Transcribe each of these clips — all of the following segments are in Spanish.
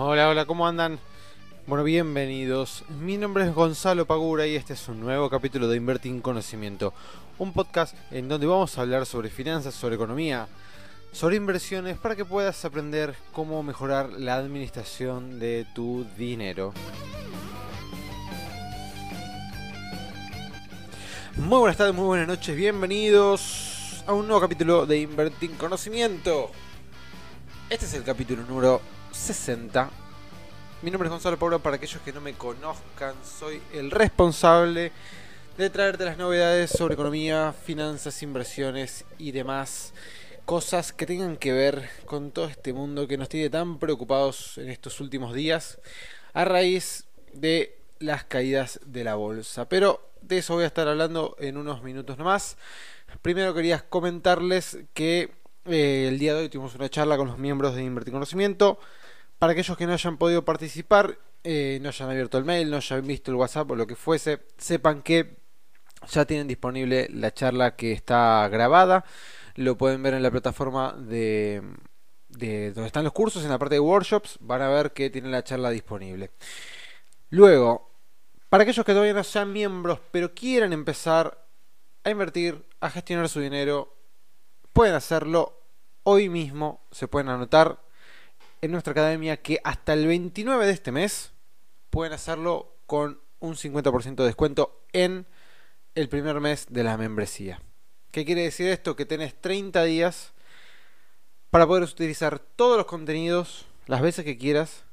Hola, hola, ¿cómo andan? Bueno, bienvenidos. Mi nombre es Gonzalo Pagura y este es un nuevo capítulo de Invertir en Conocimiento, un podcast en donde vamos a hablar sobre finanzas, sobre economía, sobre inversiones para que puedas aprender cómo mejorar la administración de tu dinero. Muy buenas tardes, muy buenas noches, bienvenidos a un nuevo capítulo de Invertir en Conocimiento. Este es el capítulo número 60. Mi nombre es Gonzalo Pablo, para aquellos que no me conozcan, soy el responsable de traerte las novedades sobre economía, finanzas, inversiones y demás cosas que tengan que ver con todo este mundo que nos tiene tan preocupados en estos últimos días a raíz de las caídas de la bolsa. Pero de eso voy a estar hablando en unos minutos nomás. Primero quería comentarles que eh, el día de hoy tuvimos una charla con los miembros de Invertir Conocimiento. Para aquellos que no hayan podido participar, eh, no hayan abierto el mail, no hayan visto el WhatsApp o lo que fuese, sepan que ya tienen disponible la charla que está grabada lo pueden ver en la plataforma de, donde están los cursos, en la parte de workshops, van a ver que tienen la charla disponible. Luego, para aquellos que todavía no sean miembros, pero quieran empezar a invertir, a gestionar su dinero, pueden hacerlo hoy mismo, se pueden anotar en nuestra academia que hasta el 29 de este mes pueden hacerlo con un 50% de descuento en el primer mes de la membresía. ¿Qué quiere decir esto? Que tenés 30 días para poder utilizar todos los contenidos las veces que quieras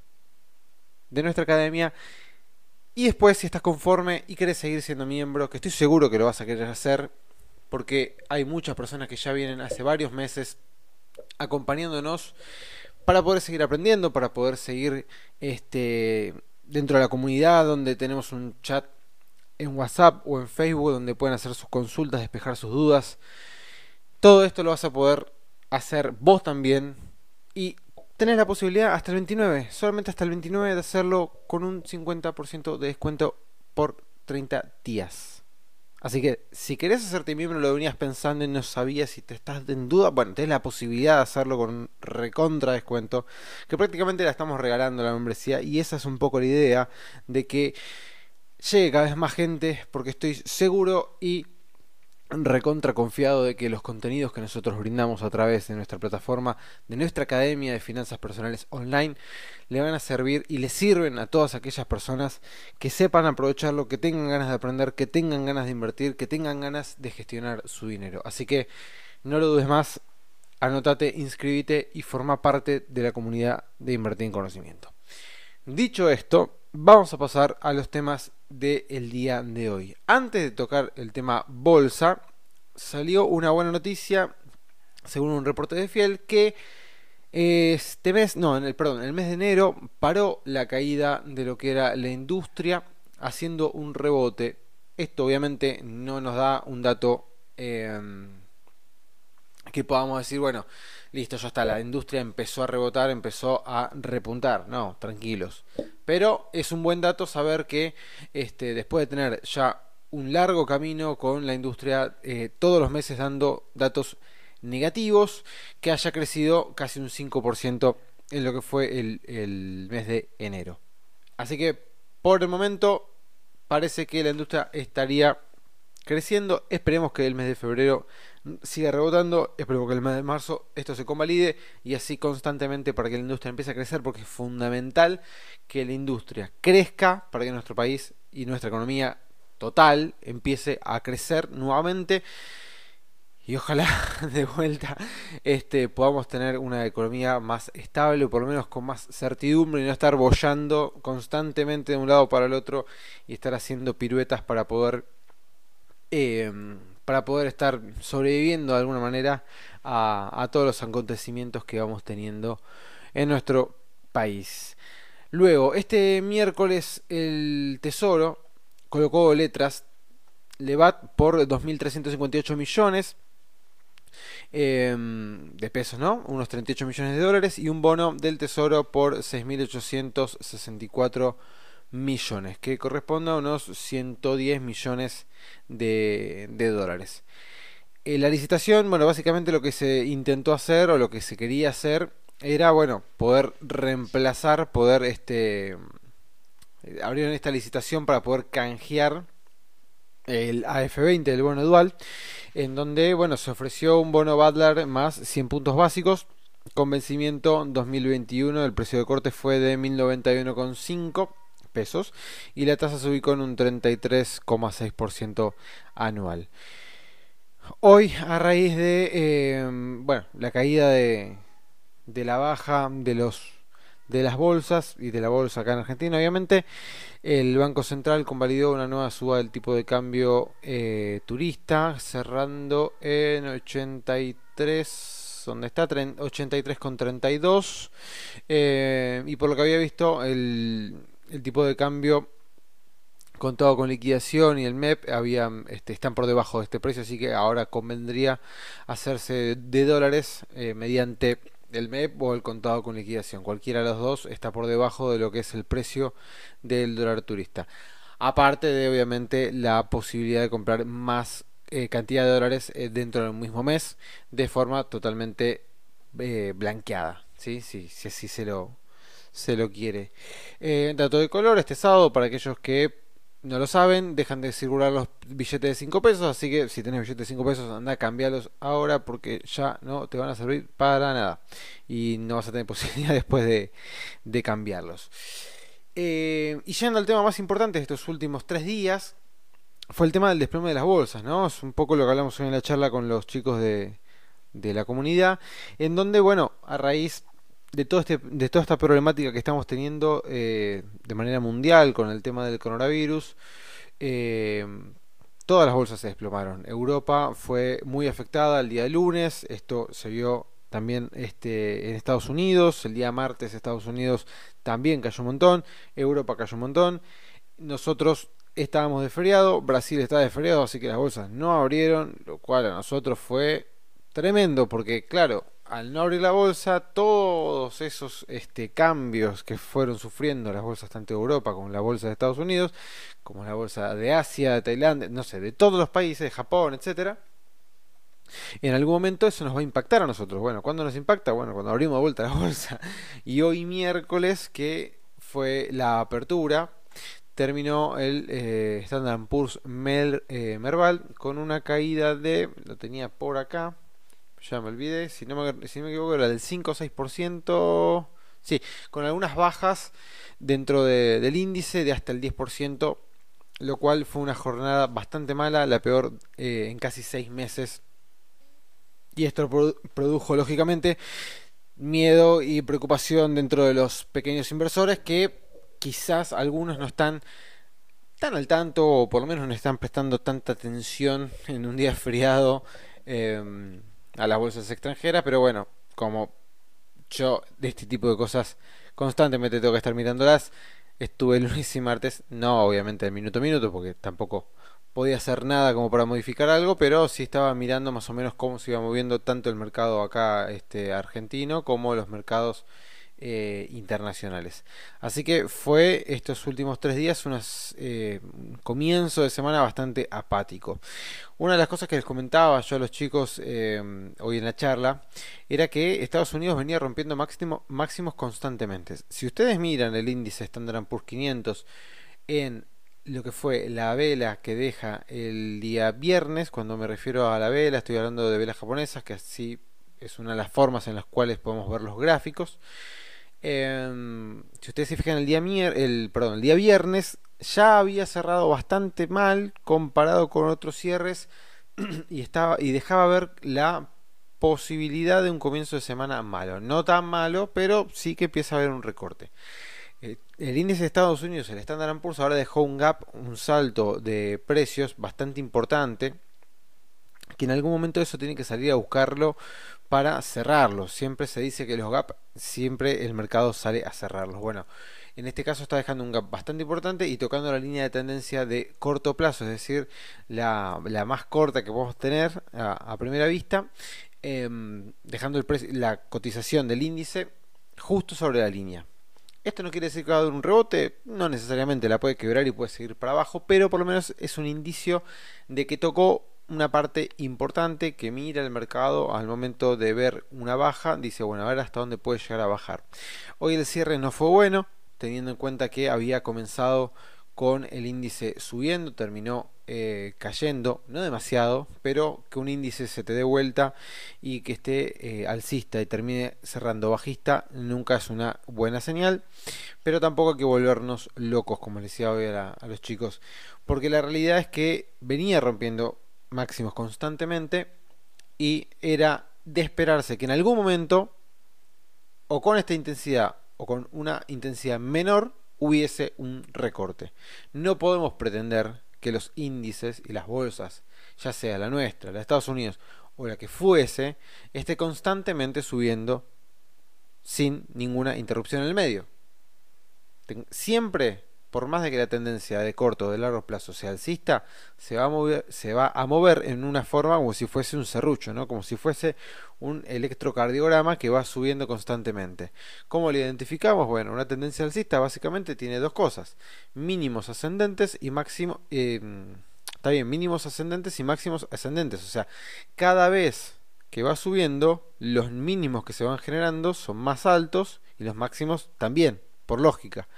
de nuestra academia. Y después, si estás conforme y querés seguir siendo miembro, que estoy seguro que lo vas a querer hacer, porque hay muchas personas que ya vienen hace varios meses acompañándonos para poder seguir aprendiendo, para poder seguir este, dentro de la comunidad donde tenemos un chat en WhatsApp o en Facebook donde pueden hacer sus consultas, despejar sus dudas. Todo esto lo vas a poder hacer vos también y tenés la posibilidad hasta el 29, solamente hasta el 29 de hacerlo con un 50% de descuento por 30 días. Así que si querés hacerte miembro, lo venías pensando y no sabías si te estás en duda, bueno, tenés la posibilidad de hacerlo con recontra descuento, que prácticamente la estamos regalando la membresía y esa es un poco la idea de que llegue cada vez más gente porque estoy seguro y recontra confiado de que los contenidos que nosotros brindamos a través de nuestra plataforma, de nuestra academia de finanzas personales online, le van a servir y le sirven a todas aquellas personas que sepan aprovecharlo, que tengan ganas de aprender, que tengan ganas de invertir, que tengan ganas de gestionar su dinero. Así que no lo dudes más, anótate, inscríbete y forma parte de la comunidad de Invertir en Conocimiento. Dicho esto, vamos a pasar a los temas del día de hoy. Antes de tocar el tema bolsa, salió una buena noticia, según un reporte de Fiel, que este mes, no, en el, perdón, el mes de enero paró la caída de lo que era la industria, haciendo un rebote. Esto obviamente no nos da un dato em, que podamos decir, bueno, listo, ya está, la industria empezó a rebotar, empezó a repuntar. No, tranquilos. Pero es un buen dato saber que este, después de tener ya un largo camino con la industria, eh, todos los meses dando datos negativos, que haya crecido casi un 5% en lo que fue el, el mes de enero. Así que por el momento parece que la industria estaría creciendo. Esperemos que el mes de febrero siga rebotando. Espero que el mes de marzo esto se convalide y así constantemente para que la industria empiece a crecer porque es fundamental que la industria crezca para que nuestro país y nuestra economía total empiece a crecer nuevamente y ojalá de vuelta este, podamos tener una economía más estable o por lo menos con más certidumbre y no estar bollando constantemente de un lado para el otro y estar haciendo piruetas para poder eh, para poder estar sobreviviendo de alguna manera a, todos los acontecimientos que vamos teniendo en nuestro país. Luego, este miércoles el Tesoro colocó letras Levat por 2.358 millones em, de pesos, ¿no? Unos 38 millones de dólares y un bono del Tesoro por 6.864 millones, que corresponde a unos 110 millones de, dólares. En la licitación, bueno, básicamente lo que se intentó hacer o lo que se quería hacer era, bueno, poder reemplazar, poder, este, abrieron esta licitación para poder canjear el AF20, el bono dual, en donde, bueno, se ofreció un bono Butler más 100 puntos básicos, con vencimiento 2021, el precio de corte fue de 1091,5 pesos y la tasa se ubicó en un 33,6% anual. Hoy, a raíz de eh, bueno, la caída de, de la baja de los de las bolsas y de la bolsa acá en Argentina, obviamente, el Banco Central convalidó una nueva suba del tipo de cambio eh, turista, cerrando en 83, donde está 83,32, eh, y por lo que había visto, el, el tipo de cambio contado con liquidación y el MEP habían, este, están por debajo de este precio, así que ahora convendría hacerse de dólares eh, mediante el MEP o el contado con liquidación. Cualquiera de los dos está por debajo de lo que es el precio del dólar turista. Aparte de obviamente la posibilidad de comprar más eh, cantidad de dólares eh, dentro del mismo mes de forma totalmente blanqueada. ¿sí? Sí, si así se lo, se lo quiere. dato de color este sábado para aquellos que no lo saben, dejan de circular los billetes de 5 pesos, así que si tenés billetes de 5 pesos, anda a cambiarlos ahora porque ya no te van a servir para nada y no vas a tener posibilidad después de, cambiarlos. Eh, y yendo al tema más importante de estos últimos tres días, fue el tema del desplome de las bolsas, ¿no? Es un poco lo que hablamos hoy en la charla con los chicos de, de la comunidad, en donde, bueno, a raíz de, todo este, de toda esta problemática que estamos teniendo eh, de manera mundial con el tema del coronavirus, eh, todas las bolsas se desplomaron. Europa fue muy afectada el día lunes, esto se vio también este, en Estados Unidos, el día martes Estados Unidos también cayó un montón, Europa cayó un montón, nosotros estábamos de Brasil estaba de feriado, así que las bolsas no abrieron, lo cual a nosotros fue tremendo, porque claro, al no abrir la bolsa, todos esos este, cambios que fueron sufriendo las bolsas tanto de Europa como la bolsa de Estados Unidos, como la bolsa de Asia, de Tailandia, no sé, de todos los países, de Japón, etcétera, en algún momento eso nos va a impactar a nosotros. Bueno, ¿cuándo nos impacta? Bueno, cuando abrimos de vuelta la bolsa. Y hoy miércoles, que fue la apertura, terminó el eh, Standard Poor's eh, Merval con una caída de, lo tenía por acá, ya me olvidé, si no me, si me equivoco era del 5 o 6%, sí, con algunas bajas dentro del índice de hasta el 10%, lo cual fue una jornada bastante mala, la peor eh, en casi 6 meses. Y esto produjo lógicamente miedo y preocupación dentro de los pequeños inversores que quizás algunos no están tan al tanto o por lo menos no están prestando tanta atención en un día feriado. Eh, a las bolsas extranjeras, pero bueno, como yo de este tipo de cosas constantemente tengo que estar mirándolas, estuve lunes y martes, no obviamente el minuto a minuto, porque tampoco podía hacer nada como para modificar algo, pero sí estaba mirando más o menos cómo se iba moviendo tanto el mercado acá este argentino como los mercados eh, internacionales. Así que fue estos últimos tres días un eh, comienzo de semana bastante apático. Una de las cosas que les comentaba yo a los chicos eh, hoy en la charla era que Estados Unidos venía rompiendo máximo, máximos constantemente. Si ustedes miran el índice Standard Poor's 500 en lo que fue la vela que deja el día viernes, cuando me refiero a la vela, estoy hablando de velas japonesas, que así es una de las formas en las cuales podemos ver los gráficos. Em, si ustedes se fijan, el día, el, perdón, el día viernes ya había cerrado bastante mal comparado con otros cierres y, estaba, y dejaba ver la posibilidad de un comienzo de semana malo. No tan malo, pero sí que empieza a haber un recorte. Eh, el índice de Estados Unidos, el Standard Poor's, ahora dejó un gap, un salto de precios bastante importante que en algún momento eso tiene que salir a buscarlo para cerrarlos. Siempre se dice que los gap, siempre el mercado sale a cerrarlos. Bueno, en este caso está dejando un gap bastante importante y tocando la línea de tendencia de corto plazo, es decir, la, más corta que podemos tener a, primera vista, em, dejando el la cotización del índice justo sobre la línea. Esto no quiere decir que va a dar un rebote, no necesariamente la puede quebrar y puede seguir para abajo, pero por lo menos es un indicio de que tocó una parte importante que mira el mercado al momento de ver una baja, dice, bueno, a ver hasta dónde puede llegar a bajar. Hoy el cierre no fue bueno, teniendo en cuenta que había comenzado con el índice subiendo, terminó eh, cayendo, no demasiado, pero que un índice se te dé vuelta y que esté eh, alcista y termine cerrando bajista nunca es una buena señal, pero tampoco hay que volvernos locos, como les decía hoy a, a los chicos, porque la realidad es que venía rompiendo máximos constantemente y era de esperarse que en algún momento o con esta intensidad o con una intensidad menor hubiese un recorte. No podemos pretender que los índices y las bolsas, ya sea la nuestra, la de Estados Unidos o la que fuese, esté constantemente subiendo sin ninguna interrupción en el medio. Siempre por más de que la tendencia de corto o de largo plazo sea alcista, se va a mover, se va a mover en una forma como si fuese un serrucho, ¿no? como si fuese un electrocardiograma que va subiendo constantemente. ¿Cómo lo identificamos? Bueno, una tendencia alcista básicamente tiene dos cosas, mínimos ascendentes y máximos... Eh, está bien, mínimos ascendentes y máximos ascendentes, o sea, cada vez que va subiendo, los mínimos que se van generando son más altos y los máximos también, por lógica.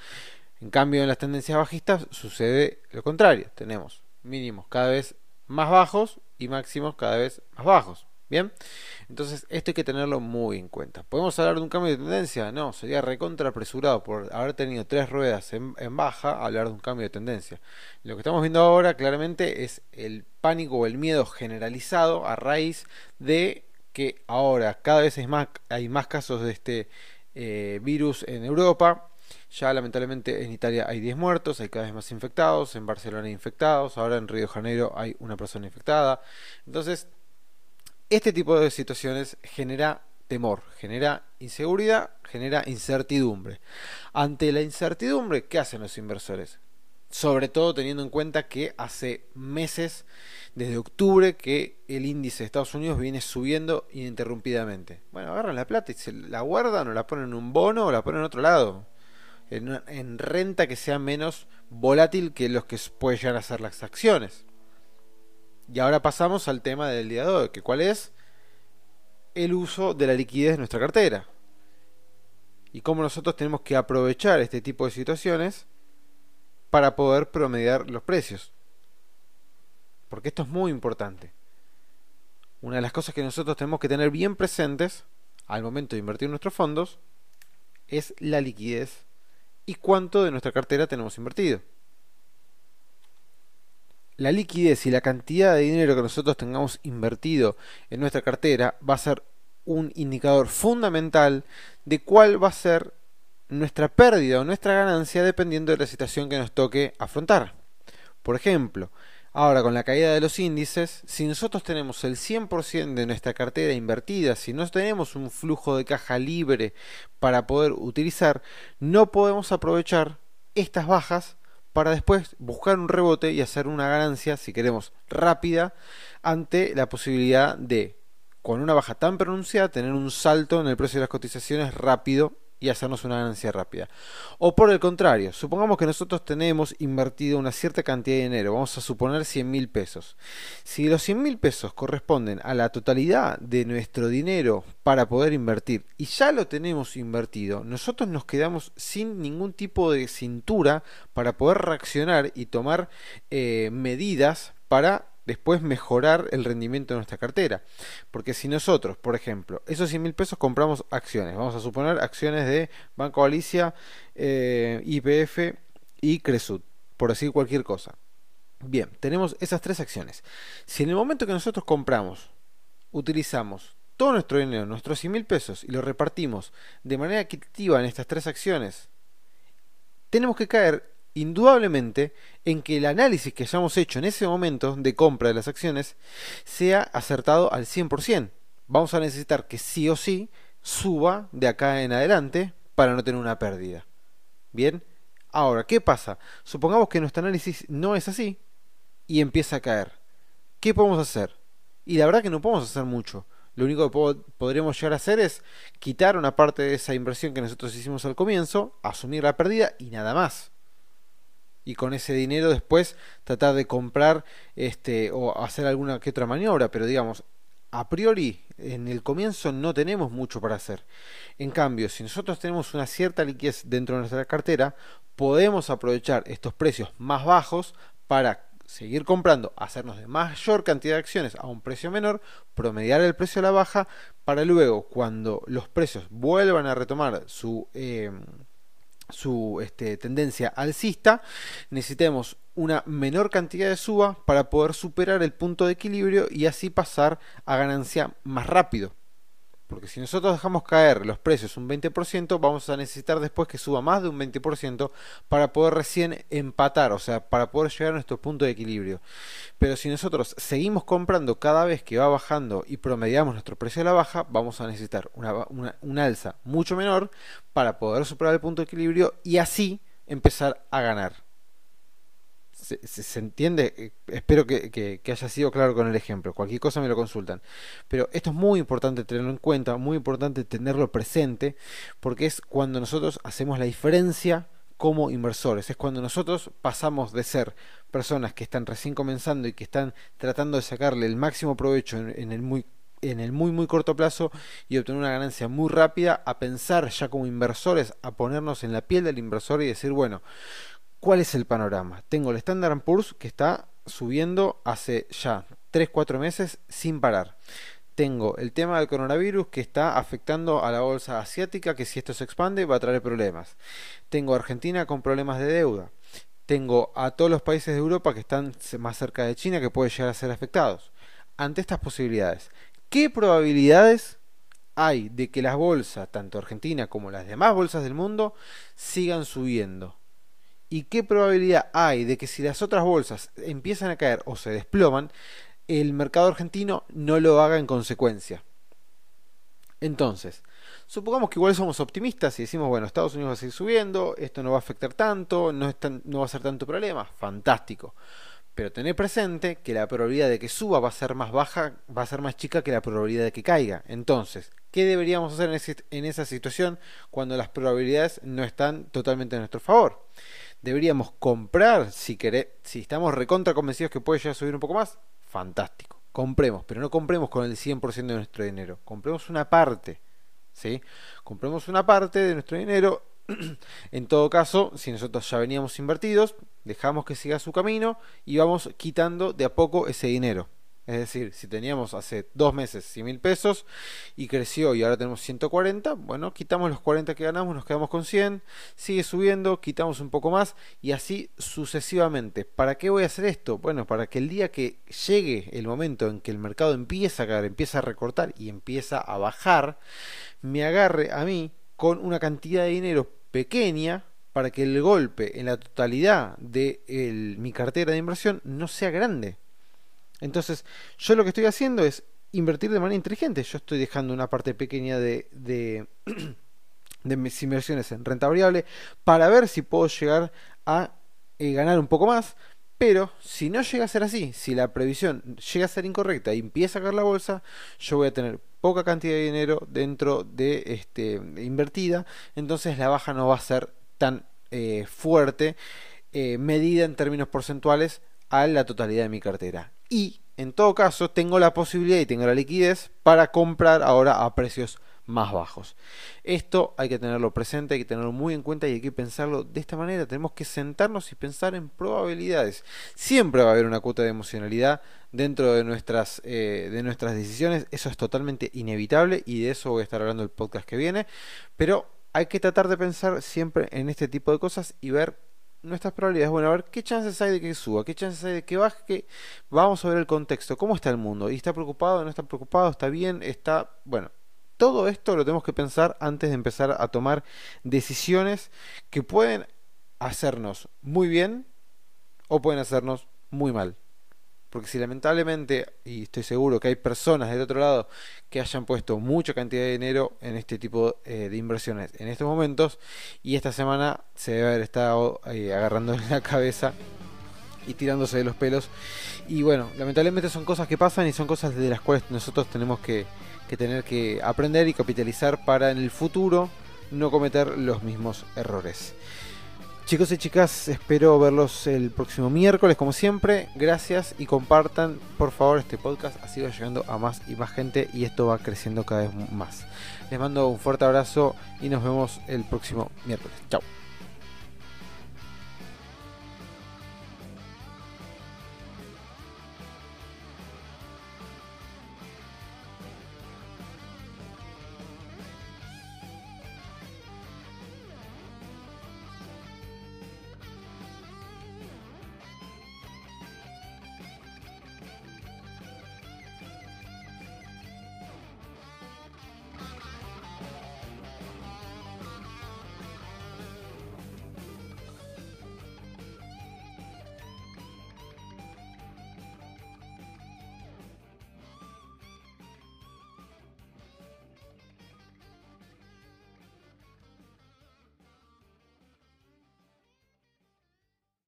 En cambio, en las tendencias bajistas sucede lo contrario. Tenemos mínimos cada vez más bajos y máximos cada vez más bajos. Bien, entonces esto hay que tenerlo muy en cuenta. ¿Podemos hablar de un cambio de tendencia? No, sería recontra apresurado por haber tenido tres ruedas en, en, baja hablar de un cambio de tendencia. Lo que estamos viendo ahora claramente es el pánico o el miedo generalizado a raíz de que ahora cada vez hay más, hay más casos de este eh, virus en Europa ya lamentablemente en Italia hay 10 muertos, hay cada vez más infectados, en Barcelona hay infectados, ahora en Río de Janeiro hay una persona infectada. Entonces, este tipo de situaciones genera temor, genera inseguridad, genera incertidumbre. Ante la incertidumbre, ¿qué hacen los inversores? Sobre todo teniendo en cuenta que hace meses, desde octubre, que el índice de Estados Unidos viene subiendo ininterrumpidamente. Bueno, agarran la plata y se la guardan o la ponen en un bono o la ponen en otro lado en, renta que sea menos volátil que los que pueden llegar a ser las acciones. Y ahora pasamos al tema del día de hoy, que cuál es el uso de la liquidez de nuestra cartera. Y cómo nosotros tenemos que aprovechar este tipo de situaciones para poder promediar los precios. Porque esto es muy importante. Una de las cosas que nosotros tenemos que tener bien presentes al momento de invertir nuestros fondos es la liquidez y cuánto de nuestra cartera tenemos invertido. La liquidez y la cantidad de dinero que nosotros tengamos invertido en nuestra cartera va a ser un indicador fundamental de cuál va a ser nuestra pérdida o nuestra ganancia dependiendo de la situación que nos toque afrontar. Por ejemplo, Ahora, con la caída de los índices, si nosotros tenemos el 100% de nuestra cartera invertida, si no tenemos un flujo de caja libre para poder utilizar, no podemos aprovechar estas bajas para después buscar un rebote y hacer una ganancia, si queremos, rápida, ante la posibilidad de, con una baja tan pronunciada, tener un salto en el precio de las cotizaciones rápido y hacernos una ganancia rápida. O por el contrario, supongamos que nosotros tenemos invertido una cierta cantidad de dinero, vamos a suponer 100 mil pesos. Si los 100 mil pesos corresponden a la totalidad de nuestro dinero para poder invertir y ya lo tenemos invertido, nosotros nos quedamos sin ningún tipo de cintura para poder reaccionar y tomar eh, medidas para después mejorar el rendimiento de nuestra cartera. Porque si nosotros, por ejemplo, esos 100 mil pesos compramos acciones, vamos a suponer acciones de Banco Galicia, eh, IPF y Cresud, por decir cualquier cosa. Bien, tenemos esas tres acciones. Si en el momento que nosotros compramos, utilizamos todo nuestro dinero, nuestros 100 mil pesos, y lo repartimos de manera equitativa en estas tres acciones, tenemos que caer indudablemente en que el análisis que hayamos hecho en ese momento de compra de las acciones sea acertado al 100%. Vamos a necesitar que sí o sí suba de acá en adelante para no tener una pérdida. Bien, ahora, ¿qué pasa? Supongamos que nuestro análisis no es así y empieza a caer. ¿Qué podemos hacer? Y la verdad que no podemos hacer mucho. Lo único que podríamos llegar a hacer es quitar una parte de esa inversión que nosotros hicimos al comienzo, asumir la pérdida y nada más. Y con ese dinero después tratar de comprar este o hacer alguna que otra maniobra, pero digamos, a priori en el comienzo no tenemos mucho para hacer. En cambio, si nosotros tenemos una cierta liquidez dentro de nuestra cartera, podemos aprovechar estos precios más bajos para seguir comprando, hacernos de mayor cantidad de acciones a un precio menor, promediar el precio a la baja, para luego, cuando los precios vuelvan a retomar su, eh, su este, tendencia alcista, necesitemos una menor cantidad de suba para poder superar el punto de equilibrio y así pasar a ganancia más rápido. Porque si nosotros dejamos caer los precios un 20%, vamos a necesitar después que suba más de un 20% para poder recién empatar, o sea, para poder llegar a nuestro punto de equilibrio. Pero si nosotros seguimos comprando cada vez que va bajando y promediamos nuestro precio a la baja, vamos a necesitar una, alza mucho menor para poder superar el punto de equilibrio y así empezar a ganar se, entiende, eh, espero que, haya sido claro con el ejemplo, cualquier cosa me lo consultan. Pero esto es muy importante tenerlo en cuenta, muy importante tenerlo presente, porque es cuando nosotros hacemos la diferencia como inversores, es cuando nosotros pasamos de ser personas que están recién comenzando y que están tratando de sacarle el máximo provecho en, el muy en el muy muy corto plazo y obtener una ganancia muy rápida a pensar ya como inversores, a ponernos en la piel del inversor y decir, bueno, ¿Cuál es el panorama? Tengo el Standard Poor's que está subiendo hace ya 3-4 meses sin parar. Tengo el tema del coronavirus que está afectando a la bolsa asiática, que si esto se expande va a traer problemas. Tengo Argentina con problemas de deuda. Tengo a todos los países de Europa que están más cerca de China que pueden llegar a ser afectados. Ante estas posibilidades, ¿qué probabilidades hay de que las bolsas, tanto Argentina como las demás bolsas del mundo, sigan subiendo? ¿Y qué probabilidad hay de que si las otras bolsas empiezan a caer o se desploman, el mercado argentino no lo haga en consecuencia? Entonces, supongamos que igual somos optimistas y decimos, bueno, Estados Unidos va a seguir subiendo, esto no va a afectar tanto, no, va a ser tanto problema, fantástico. Pero tener presente que la probabilidad de que suba va a ser más baja, va a ser más chica que la probabilidad de que caiga. Entonces, ¿qué deberíamos hacer en, en esa situación cuando las probabilidades no están totalmente a nuestro favor? Deberíamos comprar si si estamos recontra convencidos que puede llegar a subir un poco más, fantástico. Compremos, pero no compremos con el 100% de nuestro dinero, compremos una parte, ¿sí? Compremos una parte de nuestro dinero. en todo caso, si nosotros ya veníamos invertidos, dejamos que siga su camino y vamos quitando de a poco ese dinero. Es decir, si teníamos hace dos meses 100 mil pesos y creció y ahora tenemos 140, bueno, quitamos los 40 que ganamos, nos quedamos con 100, sigue subiendo, quitamos un poco más y así sucesivamente. ¿Para qué voy a hacer esto? Bueno, para que el día que llegue el momento en que el mercado empieza a caer, empieza a recortar y empieza a bajar, me agarre a mí con una cantidad de dinero pequeña para que el golpe en la totalidad de mi cartera de inversión no sea grande. Entonces, yo lo que estoy haciendo es invertir de manera inteligente. Yo estoy dejando una parte pequeña de, de, mis inversiones en renta variable para ver si puedo llegar a eh, ganar un poco más. Pero si no llega a ser así, si la previsión llega a ser incorrecta y empieza a caer la bolsa, yo voy a tener poca cantidad de dinero dentro de este invertida, entonces la baja no va a ser tan eh, fuerte eh, medida en términos porcentuales a la totalidad de mi cartera y en todo caso tengo la posibilidad y tengo la liquidez para comprar ahora a precios más bajos. Esto hay que tenerlo presente, hay que tenerlo muy en cuenta y hay que pensarlo de esta manera. Tenemos que sentarnos y pensar en probabilidades. Siempre va a haber una cuota de emocionalidad dentro de nuestras, eh, de nuestras decisiones. Eso es totalmente inevitable y de eso voy a estar hablando el podcast que viene. Pero hay que tratar de pensar siempre en este tipo de cosas y ver nuestras probabilidades. Bueno, a ver, ¿qué chances hay de que suba? ¿Qué chances hay de que baje? Vamos a ver el contexto. ¿Cómo está el mundo? ¿Y está preocupado? ¿No está preocupado? ¿Está bien? ¿Está...? Bueno, todo esto lo tenemos que pensar antes de empezar a tomar decisiones que pueden hacernos muy bien o pueden hacernos muy mal. Porque si lamentablemente, y estoy seguro que hay personas del otro lado que hayan puesto mucha cantidad de dinero en este tipo eh, de inversiones en estos momentos, y esta semana se debe haber estado eh, agarrando la cabeza y tirándose de los pelos. Y bueno, lamentablemente son cosas que pasan y son cosas de las cuales nosotros tenemos que tener que aprender y capitalizar para en el futuro no cometer los mismos errores. Chicos y chicas, espero verlos el próximo miércoles como siempre. Gracias y compartan por favor este podcast. Así va llegando a más y más gente y esto va creciendo cada vez más. Les mando un fuerte abrazo y nos vemos el próximo miércoles. Chao.